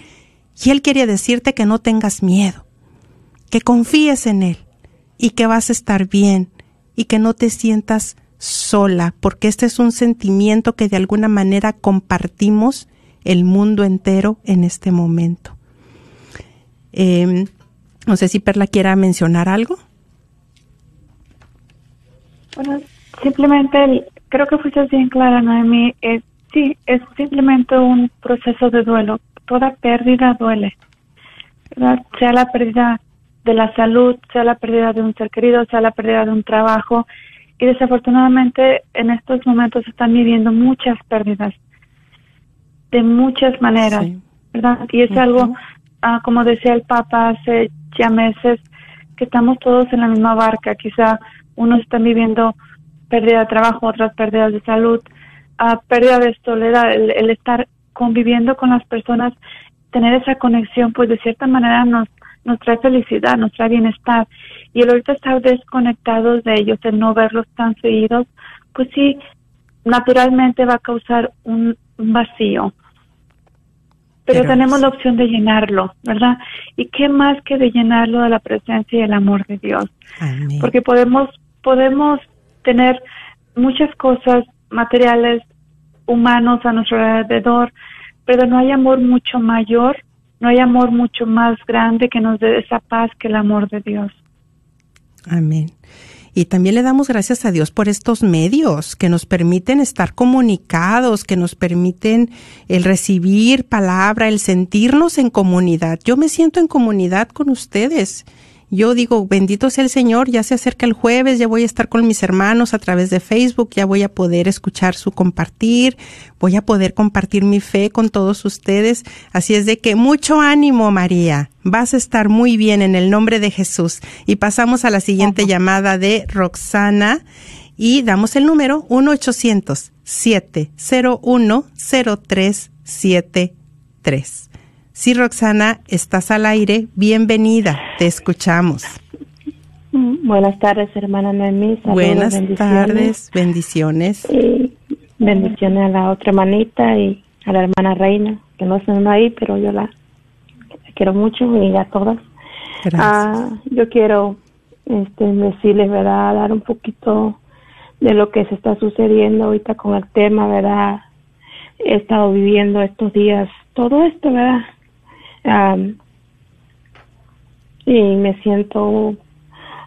y Él quiere decirte que no tengas miedo, que confíes en Él, y que vas a estar bien, y que no te sientas sola, porque este es un sentimiento que de alguna manera compartimos el mundo entero en este momento. Eh, no sé si Perla quiera mencionar algo. Bueno, simplemente creo que fuiste bien clara, Noemi. Es, sí, es simplemente un proceso de duelo. Toda pérdida duele, ¿verdad? Sea la pérdida de la salud, sea la pérdida de un ser querido, sea la pérdida de un trabajo. Y desafortunadamente en estos momentos están viviendo muchas pérdidas de muchas maneras, ¿verdad? Y es algo, ah, como decía el Papa hace ya meses, que estamos todos en la misma barca. Quizá unos están viviendo pérdida de trabajo, otras pérdidas de salud, uh, pérdida de soledad, el, el, estar conviviendo con las personas, tener esa conexión, pues de cierta manera nos, nos trae felicidad, nos trae bienestar. Y el ahorita estar desconectados de ellos, el no verlos tan seguidos, pues sí, naturalmente va a causar un, un vacío. Pero, Pero, tenemos la opción de llenarlo, ¿verdad? Y qué más que de llenarlo de la presencia y el amor de Dios. Amén. Porque podemos podemos tener muchas cosas materiales, humanos a nuestro alrededor, pero no hay amor mucho mayor, no hay amor mucho más grande que nos dé esa paz que el amor de Dios. Amén. Y también le damos gracias a Dios por estos medios que nos permiten estar comunicados, que nos permiten el recibir palabra, el sentirnos en comunidad. Yo me siento en comunidad con ustedes yo digo, bendito sea el Señor, ya se acerca el jueves, ya voy a estar con mis hermanos a través de Facebook, ya voy a poder escuchar su compartir, voy a poder compartir mi fe con todos ustedes. Así es de que mucho ánimo, María. Vas a estar muy bien en el nombre de Jesús. Y pasamos a la siguiente llamada de Roxana y damos el número 1-800-701-0373. Sí, Roxana, estás al aire. Bienvenida, te escuchamos. Buenas tardes, hermana Noemí. Saludos, Buenas bendiciones. tardes, bendiciones. Y bendiciones a la otra hermanita y a la hermana Reina, que no están ahí, pero yo la, la quiero mucho y a todas. Gracias. Ah, yo quiero este, decirles, ¿verdad? Dar un poquito de lo que se está sucediendo ahorita con el tema, ¿verdad? He estado viviendo estos días todo esto, ¿verdad? Am, y me siento,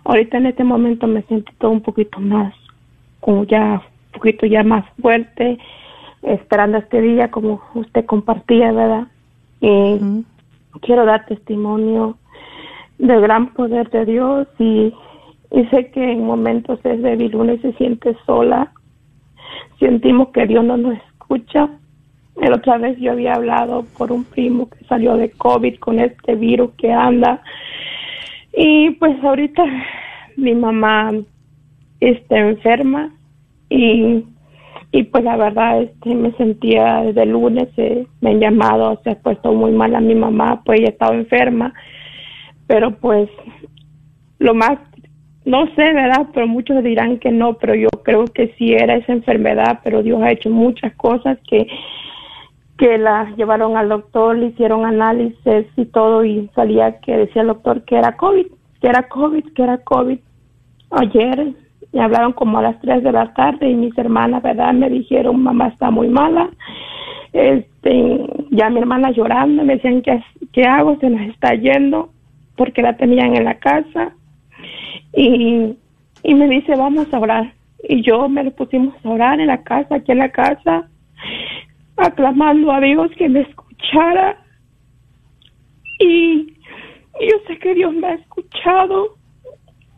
ahorita en este momento me siento todo un poquito más, como ya, un poquito ya más fuerte, esperando este día como usted compartía, ¿verdad? Y quiero dar testimonio del gran poder de Dios y, y sé que en momentos es débil uno y se siente sola. Sentimos que Dios no nos escucha. La otra vez yo había hablado por un primo que salió de COVID con este virus que anda. Y pues ahorita mi mamá está enferma y, y pues la verdad este me sentía desde el lunes, eh, me han llamado, se ha puesto muy mal a mi mamá, pues ella estaba enferma pero pues lo más no sé, ¿verdad? Pero muchos dirán que no, pero yo creo que sí era esa enfermedad, pero Dios ha hecho muchas cosas que que la llevaron al doctor, le hicieron análisis y todo y salía que decía el doctor que era COVID, que era COVID, que era COVID. Ayer me hablaron como a las 3 de la tarde y mis hermanas, ¿verdad? Me dijeron, mamá está muy mala. Este, ya mi hermana llorando, me decían, ¿qué, qué hago? Se nos está yendo porque la tenían en la casa y, y me dice vamos a orar y yo me lo pusimos a orar en la casa, aquí en la casa, aclamando a Dios que me escuchara y, yo sé que Dios me ha escuchado.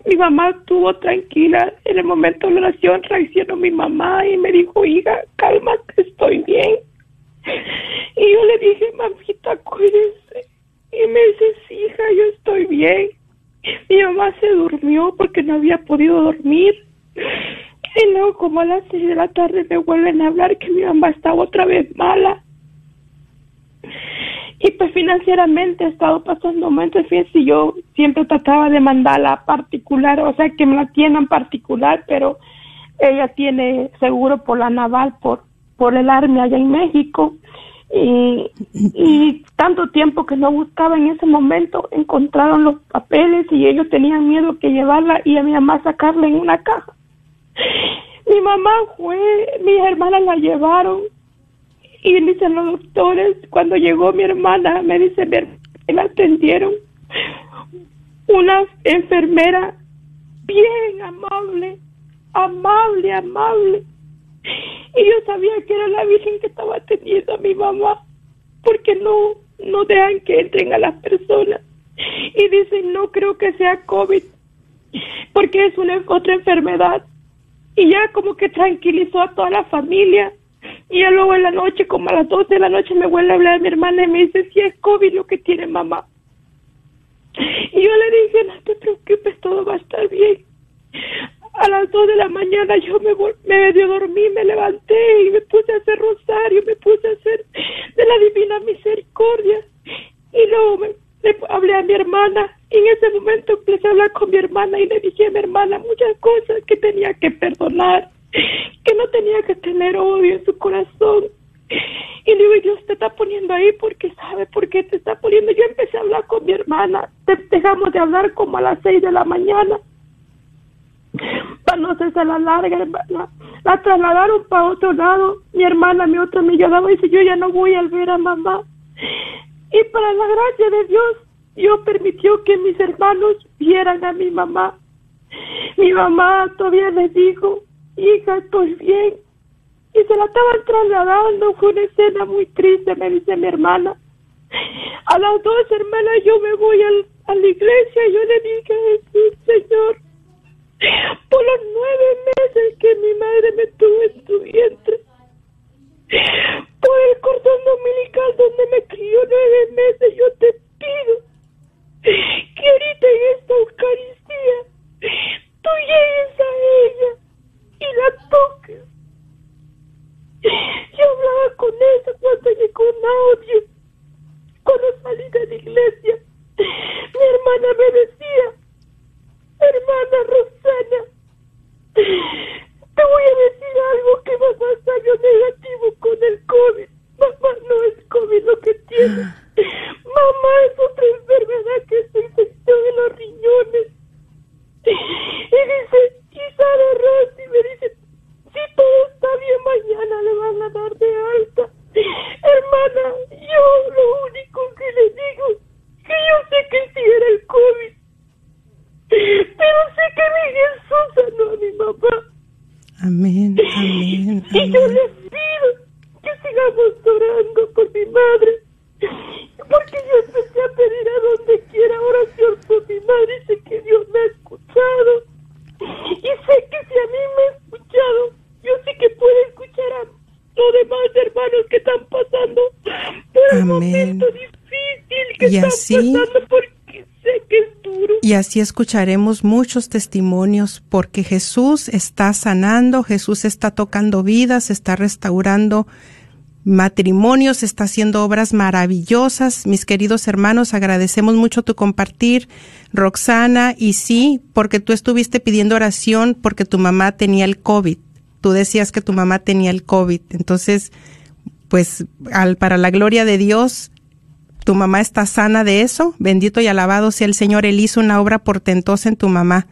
Mi mamá estuvo tranquila en el momento de la oración, reaccionó mi mamá y me dijo, hija, cálmate, estoy bien. Y yo le dije, mamita, cuídese. Y me dice, hija, yo estoy bien. Mi mamá se durmió porque no había podido dormir. Y luego, como a las seis de la tarde, me vuelven a hablar que mi mamá estaba otra vez mala. Y pues financieramente he estado pasando momentos, fíjense, yo siempre trataba de mandarla particular, o sea, que me la tienen particular, pero ella tiene seguro por la naval, por, por el army allá en México y, y tanto tiempo que no buscaba en ese momento encontraron los papeles y ellos tenían miedo que llevarla y a mi mamá sacarla en una caja. Mi mamá fue, mis hermanas la llevaron y dicen los doctores, cuando llegó mi hermana, me dice, me la atendieron una enfermera bien amable, amable, amable y yo sabía que era la Virgen que estaba atendiendo a mi mamá, porque no, no dejan que entren a las personas. Y dicen, no creo que sea COVID, porque es una otra enfermedad. Y ya como que tranquilizó a toda la familia. Y ya luego en la noche, como a las 12 de la noche, me vuelve a hablar mi hermana y me dice, si es COVID lo que tiene mamá. Y yo le dije, no te preocupes, todo va a estar bien a las dos de la mañana yo me, me medio dormí, me levanté y me puse a hacer rosario, me puse a hacer de la divina misericordia. Y luego me, le hablé a mi hermana y en ese momento empecé a hablar con mi hermana y le dije a mi hermana muchas cosas que tenía que perdonar, que no tenía que tener odio en su corazón. Y le digo, Dios te está poniendo ahí porque sabe por qué te está poniendo. Yo empecé a hablar con mi hermana, dejamos de hablar como a las seis de la mañana para no hacerse la larga, la, la trasladaron para otro lado. Mi hermana, mi otra me lloraba y dice, yo ya no voy a ver a mamá. Y para la gracia de Dios, Dios permitió que mis hermanos vieran a mi mamá. Mi mamá todavía les dijo, hija, estoy bien. Y se la estaban trasladando, fue una escena muy triste, me dice mi hermana. A las dos hermanas yo me voy al, a la iglesia y yo le dije, Señor, por los nueve meses que mi madre me tuvo en su vientre, por el cordón dominical donde me crió nueve meses, yo te pido que ahorita en esta Eucaristía tú llegues a ella y la toques. Yo hablaba con ella cuando llegó un audio, cuando salí de la iglesia. Mi hermana me decía, hermana Rosana, te voy a decir algo que mamá salió negativo con el COVID. Mamá no es COVID lo que tiene. Mamá es otra enfermedad que se infectó en nada. Yo lo único que le digo que yo sé que sí era el COVID. Pero sé que mi Jesús sanó a mi mamá. Amén, amén. Y yo les pido que sigamos orando por mi madre. Porque yo empecé a pedir a donde quiera oración por mi madre y sé que Dios me ha escuchado. Y sé que si a mí me ha escuchado, yo sé que puede escuchar a los demás hermanos que están pasando por un momento difícil que Y están así-. Y así escucharemos muchos testimonios porque Jesús está sanando, Jesús está tocando vidas, está restaurando matrimonios, está haciendo obras maravillosas. Mis queridos hermanos, agradecemos mucho tu compartir, Roxana, y sí, porque tú estuviste pidiendo oración porque tu mamá tenía el COVID. Tú decías que tu mamá tenía el COVID. Entonces, pues al, para la gloria de Dios, tu mamá está sana de eso. Bendito y alabado sea el Señor. Él hizo una obra portentosa en tu mamá.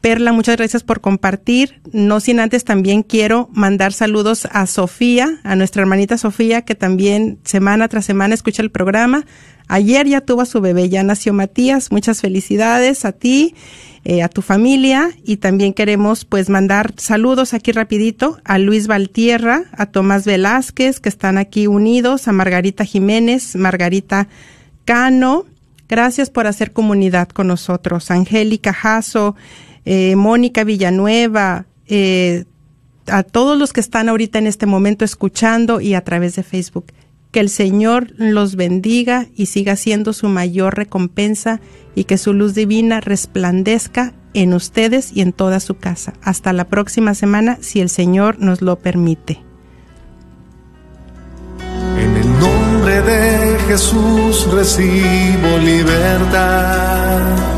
Perla, muchas gracias por compartir. No sin antes también quiero mandar saludos a Sofía, a nuestra hermanita Sofía, que también semana tras semana escucha el programa. Ayer ya tuvo a su bebé, ya nació Matías. Muchas felicidades a ti, eh, a tu familia y también queremos pues mandar saludos aquí rapidito a Luis Valtierra, a Tomás Velázquez, que están aquí unidos, a Margarita Jiménez, Margarita Cano. Gracias por hacer comunidad con nosotros. Angélica Jasso, eh, Mónica Villanueva, eh, a todos los que están ahorita en este momento escuchando y a través de Facebook. Que el Señor los bendiga y siga siendo su mayor recompensa y que su luz divina resplandezca en ustedes y en toda su casa. Hasta la próxima semana, si el Señor nos lo permite. En el nombre de Jesús recibo libertad.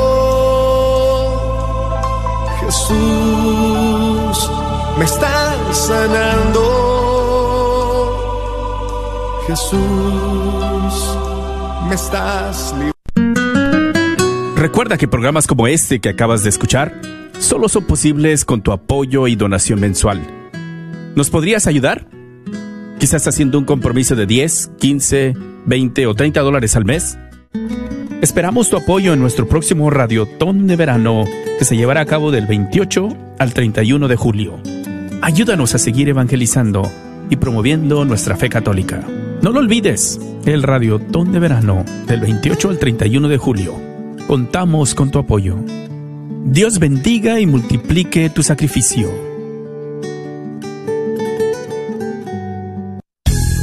Jesús, me estás sanando. Jesús, me estás. Recuerda que programas como este que acabas de escuchar solo son posibles con tu apoyo y donación mensual. ¿Nos podrías ayudar? Quizás haciendo un compromiso de 10, 15, 20 o 30 dólares al mes. Esperamos tu apoyo en nuestro próximo Radiotón de Verano que se llevará a cabo del 28 al 31 de julio. Ayúdanos a seguir evangelizando y promoviendo nuestra fe católica. No lo olvides, el Radiotón de Verano del 28 al 31 de julio. Contamos con tu apoyo. Dios bendiga y multiplique tu sacrificio.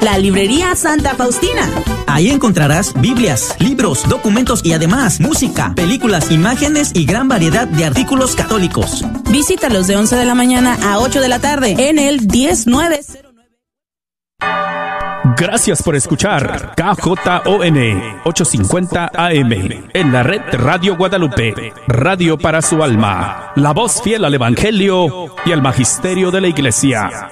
La librería Santa Faustina. Ahí encontrarás Biblias, libros, documentos y además música, películas, imágenes y gran variedad de artículos católicos. Visítalos de 11 de la mañana a 8 de la tarde en el 10909. Gracias por escuchar KJON 850 AM en la red Radio Guadalupe, radio para su alma, la voz fiel al Evangelio y al Magisterio de la Iglesia.